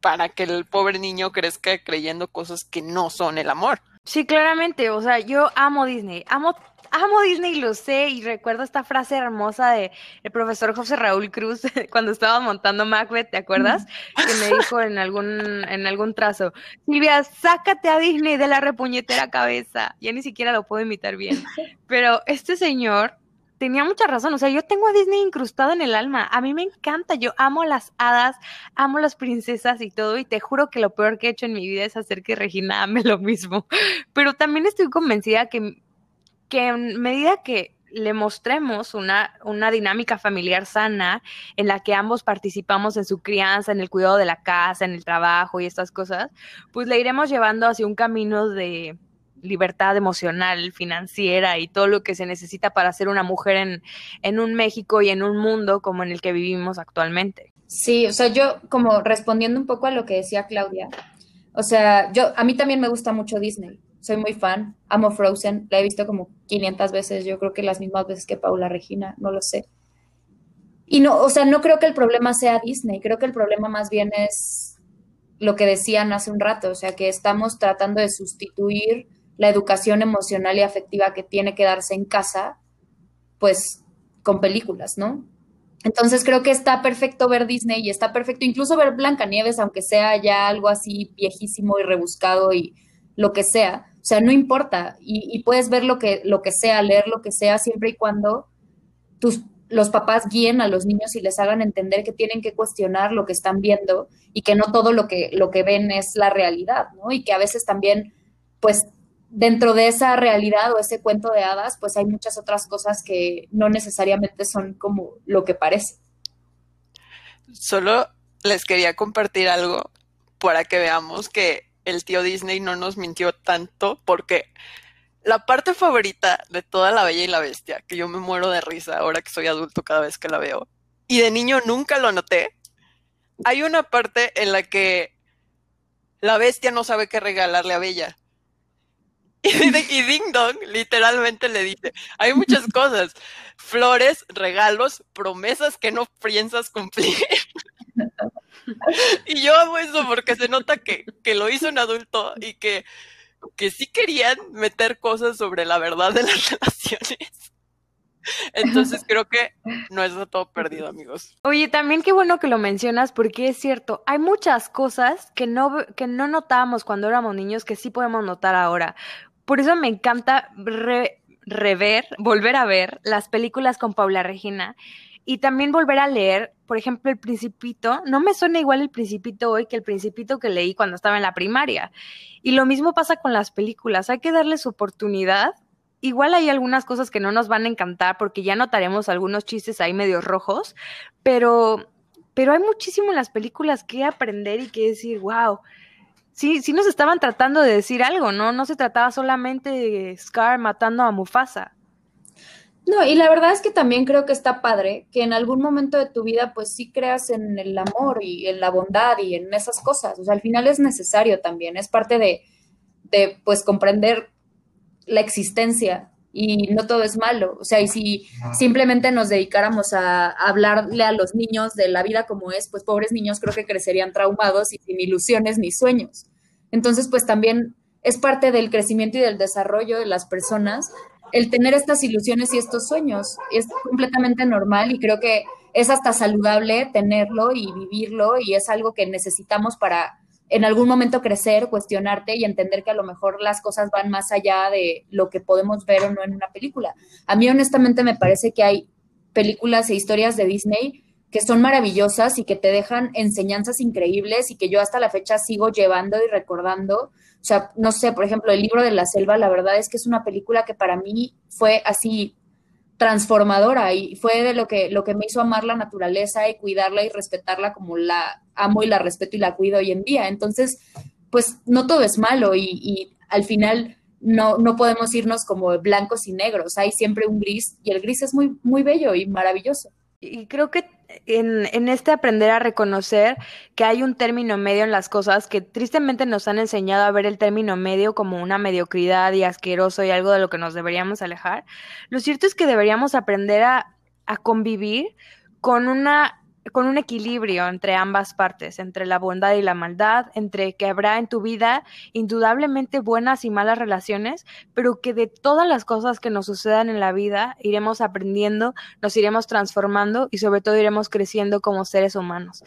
Speaker 3: para que el pobre niño crezca creyendo cosas que no son el amor.
Speaker 1: Sí, claramente, o sea, yo amo Disney, amo amo Disney, lo sé, y recuerdo esta frase hermosa de el profesor José Raúl Cruz cuando estaba montando Macbeth, ¿te acuerdas? Que me dijo en algún, en algún trazo, Silvia, sácate a Disney de la repuñetera cabeza. Ya ni siquiera lo puedo imitar bien. Pero este señor tenía mucha razón. O sea, yo tengo a Disney incrustado en el alma. A mí me encanta. Yo amo las hadas, amo las princesas y todo. Y te juro que lo peor que he hecho en mi vida es hacer que Regina ame lo mismo. Pero también estoy convencida que, que en medida que le mostremos una, una dinámica familiar sana en la que ambos participamos en su crianza, en el cuidado de la casa, en el trabajo y estas cosas, pues le iremos llevando hacia un camino de, libertad emocional, financiera y todo lo que se necesita para ser una mujer en, en un México y en un mundo como en el que vivimos actualmente.
Speaker 2: Sí, o sea, yo como respondiendo un poco a lo que decía Claudia, o sea, yo a mí también me gusta mucho Disney, soy muy fan, amo Frozen, la he visto como 500 veces, yo creo que las mismas veces que Paula Regina, no lo sé. Y no, o sea, no creo que el problema sea Disney, creo que el problema más bien es lo que decían hace un rato, o sea, que estamos tratando de sustituir la educación emocional y afectiva que tiene que darse en casa, pues con películas, ¿no? Entonces creo que está perfecto ver Disney y está perfecto incluso ver Blancanieves, aunque sea ya algo así viejísimo y rebuscado y lo que sea. O sea, no importa. Y, puedes ver lo que, lo que sea, leer lo que sea, siempre y cuando tus, los papás guíen a los niños y les hagan entender que tienen que cuestionar lo que están viendo y que no todo lo que, lo que ven es la realidad, ¿no? Y que a veces también, pues, dentro de esa realidad o ese cuento de hadas, pues hay muchas otras cosas que no necesariamente son como lo que parece.
Speaker 3: Solo les quería compartir algo para que veamos que el tío Disney no nos mintió tanto porque la parte favorita de toda La Bella y la Bestia, que yo me muero de risa ahora que soy adulto cada vez que la veo, y de niño nunca lo noté, hay una parte en la que la bestia no sabe qué regalarle a Bella Y, Ding Dong literalmente le dice, hay muchas cosas, flores, regalos, promesas que no piensas cumplir. y yo amo eso porque se nota que, que lo hizo un adulto y que, que sí querían meter cosas sobre la verdad de las relaciones. Entonces creo que no es todo perdido, amigos.
Speaker 1: Oye, también qué bueno que lo mencionas porque es cierto, hay muchas cosas que no, que no notábamos cuando éramos niños que sí podemos notar ahora. Por eso me encanta rever, volver a ver las películas con Paula Regina y también volver a leer, por ejemplo, El Principito. No me suena igual El Principito hoy que El Principito que leí cuando estaba en la primaria. Y lo mismo pasa con las películas. Hay que darles oportunidad igual hay algunas cosas que no nos van a encantar porque ya notaremos algunos chistes ahí medio rojos, pero, pero hay muchísimo en las películas que aprender y que decir, wow, sí, sí nos estaban tratando de decir algo, ¿no? No se trataba solamente de Scar matando a Mufasa.
Speaker 2: No, y la verdad es que también creo que está padre que en algún momento de tu vida pues sí creas en el amor y en la bondad y en esas cosas. O sea, al final es necesario también, es parte de, de pues comprender la existencia y no todo es malo. O sea, y si simplemente nos dedicáramos a, hablarle a los niños de la vida como es, pues pobres niños creo que crecerían traumados y sin ilusiones ni sueños. Entonces, pues también es parte del crecimiento y del desarrollo de las personas el tener estas ilusiones y estos sueños. Es completamente normal y creo que es hasta saludable tenerlo y vivirlo y es algo que necesitamos para en algún momento crecer, cuestionarte y entender que a lo mejor las cosas van más allá de lo que podemos ver o no en una película. A mí honestamente me parece que hay películas e historias de Disney que son maravillosas y que te dejan enseñanzas increíbles y que yo hasta la fecha sigo llevando y recordando. O sea, no sé, por ejemplo, el libro de la selva, la verdad es que es una película que para mí fue así transformadora y fue de lo que, lo que me hizo amar la naturaleza y cuidarla y respetarla como la amo y la respeto y la cuido hoy en día. Entonces, pues no todo es malo y, al final no, no podemos irnos como blancos y negros, hay siempre un gris y el gris es muy, muy bello y maravilloso.
Speaker 1: Y creo que en, en, este aprender a reconocer que hay un término medio en las cosas que tristemente nos han enseñado a ver el término medio como una mediocridad y asqueroso y algo de lo que nos deberíamos alejar, lo cierto es que deberíamos aprender a, a convivir con una con un equilibrio entre ambas partes, entre la bondad y la maldad, entre que habrá en tu vida indudablemente buenas y malas relaciones, pero que de todas las cosas que nos sucedan en la vida iremos aprendiendo, nos iremos transformando y sobre todo iremos creciendo como seres humanos.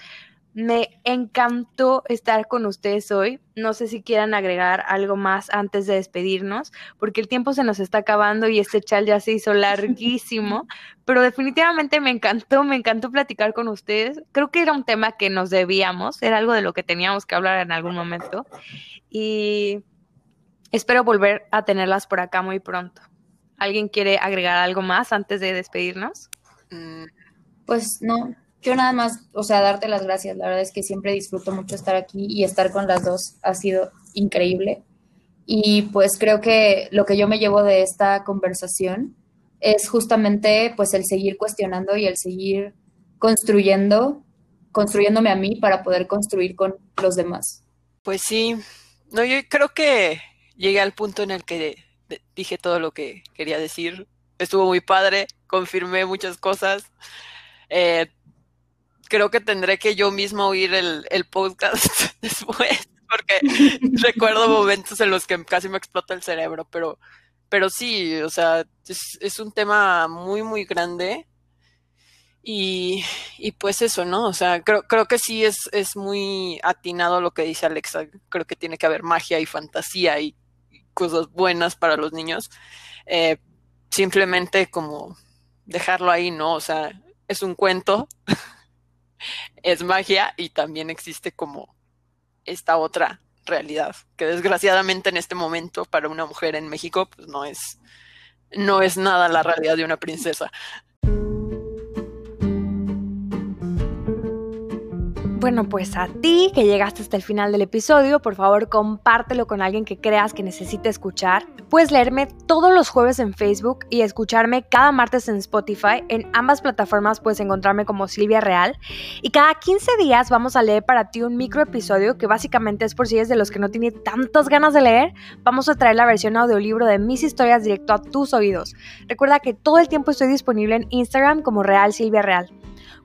Speaker 1: Me encantó estar con ustedes hoy. No sé si quieran agregar algo más antes de despedirnos, porque el tiempo se nos está acabando y este chal ya se hizo larguísimo, pero definitivamente me encantó, me encantó platicar con ustedes. Creo que era un tema que nos debíamos, era algo de lo que teníamos que hablar en algún momento y espero volver a tenerlas por acá muy pronto. ¿Alguien quiere agregar algo más antes de despedirnos?
Speaker 2: Mm, pues no, yo nada más, o sea, darte las gracias. La verdad es que siempre disfruto mucho estar aquí y estar con las dos ha sido increíble. Y pues creo que lo que yo me llevo de esta conversación es justamente pues el seguir cuestionando y el seguir construyendo, construyéndome a mí para poder construir con los demás.
Speaker 3: Pues sí, no, yo creo que llegué al punto en el que dije todo lo que quería decir. Estuvo muy padre, confirmé muchas cosas. Eh, creo que tendré que yo mismo oír el, podcast después, porque recuerdo momentos en los que casi me explota el cerebro, pero, pero sí, o sea, es, un tema muy, muy grande. Y, y, pues eso, ¿no? O sea, creo, creo que sí es, es muy atinado lo que dice Alexa. Creo que tiene que haber magia y fantasía y, cosas buenas para los niños. Eh, simplemente como dejarlo ahí, ¿no? O sea, es un cuento es magia y también existe como esta otra realidad, que desgraciadamente en este momento para una mujer en México pues no es no es nada la realidad de una princesa.
Speaker 1: Bueno, pues a ti que llegaste hasta el final del episodio, por favor compártelo con alguien que creas que necesite escuchar. Puedes leerme todos los jueves en Facebook y escucharme cada martes en Spotify. En ambas plataformas puedes encontrarme como Silvia Real. Y cada 15 días vamos a leer para ti un micro episodio que básicamente es por si eres de los que no tiene tantas ganas de leer. Vamos a traer la versión audiolibro de mis historias directo a tus oídos. Recuerda que todo el tiempo estoy disponible en Instagram como Real Silvia Real.